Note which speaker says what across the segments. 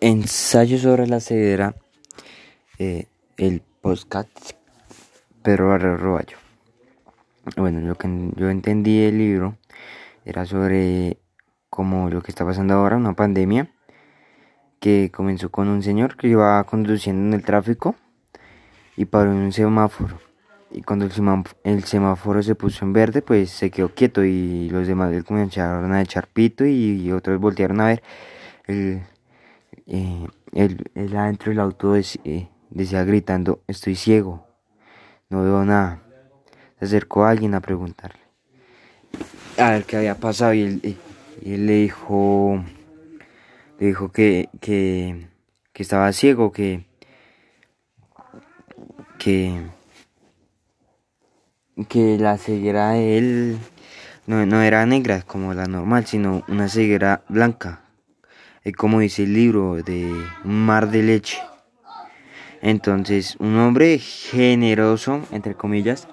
Speaker 1: Ensayo sobre la ceguera, eh, el podcast Pedro Barrero Roballo. Bueno, lo que yo entendí del libro era sobre como lo que está pasando ahora, una pandemia que comenzó con un señor que iba conduciendo en el tráfico y paró en un semáforo. Y cuando el semáforo, se puso en verde, pues se quedó quieto y los demás comenzaron a echar pito y, otros voltearon a ver. El, eh, él, adentro del auto eh, decía gritando, estoy ciego, no veo nada. Se acercó a alguien a preguntarle a ver qué había pasado y él, y él le dijo, le dijo que, que, que estaba ciego, que, que, que la ceguera de él no, no era negra como la normal, sino una ceguera blanca, como dice el libro, de mar de leche. Entonces, un hombre generoso, entre comillas,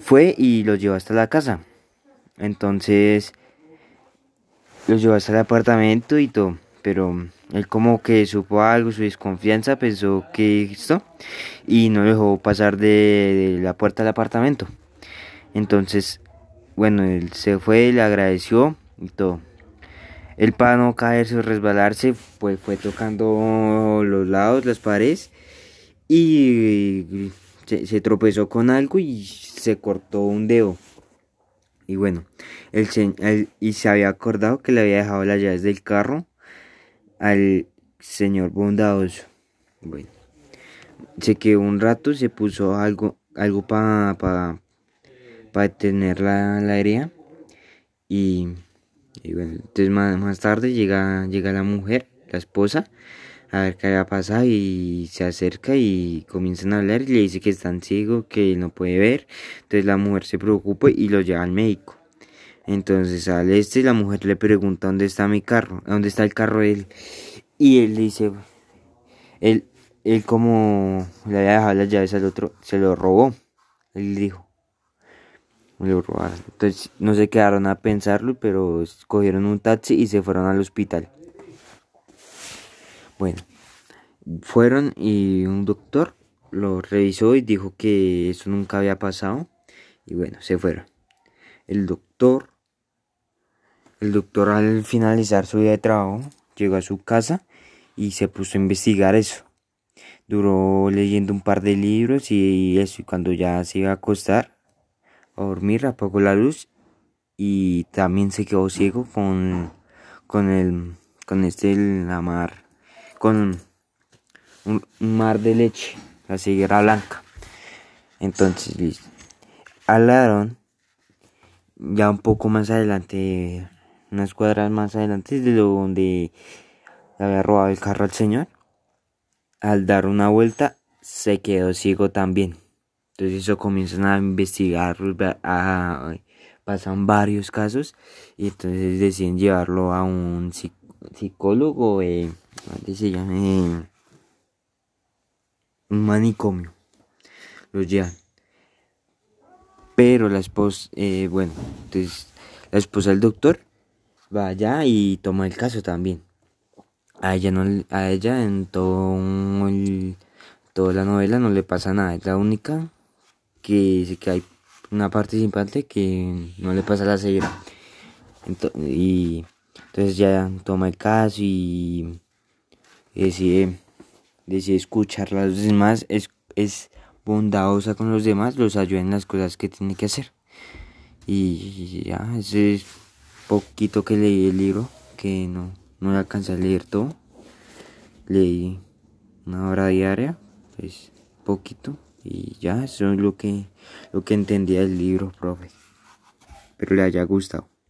Speaker 1: fue y lo llevó hasta la casa. Entonces, lo llevó hasta el apartamento y todo. Pero él como que supo algo, su desconfianza, pensó que esto y no dejó pasar de, de la puerta del apartamento. Entonces, bueno, él se fue, le agradeció y todo. El para no caerse o resbalarse, pues fue tocando los lados, las paredes y se, tropezó con algo y se cortó un dedo. Y bueno, el, y se había acordado que le había dejado las llaves del carro al señor bondadoso. Bueno, se quedó un rato, se puso algo, algo para pa, pa detener la, la herida y y bueno, entonces más, tarde llega, llega la mujer, la esposa, a ver qué había pasado y se acerca y comienzan a hablar y le dice que está ciego, que no puede ver. Entonces la mujer se preocupa y lo lleva al médico. Entonces al este la mujer le pregunta dónde está mi carro, dónde está el carro de él. Y él dice, él, él como le había dejado las llaves al otro, se lo robó. Él dijo, entonces no se quedaron a pensarlo, pero cogieron un taxi y se fueron al hospital. Bueno, fueron y un doctor lo revisó y dijo que eso nunca había pasado. Y bueno, se fueron. El doctor, el doctor al finalizar su día de trabajo, llegó a su casa y se puso a investigar eso. Duró leyendo un par de libros y eso, y cuando ya se iba a acostar, dormir, apagó la luz y también se quedó ciego con, con el, con este, la mar, con un, mar de leche, la ceguera blanca. Entonces, al ya un poco más adelante, unas cuadras más adelante de donde había robado el carro al señor, al dar una vuelta, se quedó ciego también. Entonces eso comienzan a investigar, pasan varios casos y entonces deciden llevarlo a un psicólogo, eh, se llama? un manicomio. Los llevan. Pero la esposa, eh, bueno, entonces la esposa del doctor va allá y toma el caso también. A ella a ella en todo toda la novela no le pasa nada, es la única que dice que hay una participante que no le pasa la ceguera. y entonces ya toma el caso y decide, decide escuchar a los es, es bondadosa con los demás, los ayuda en las cosas que tiene que hacer. Y ya, ese es poquito que leí el libro, que no, no alcancé a leer todo. Leí una hora diaria, pues poquito. Y ya, eso es lo que, lo que entendía del libro, profe. Espero le haya gustado.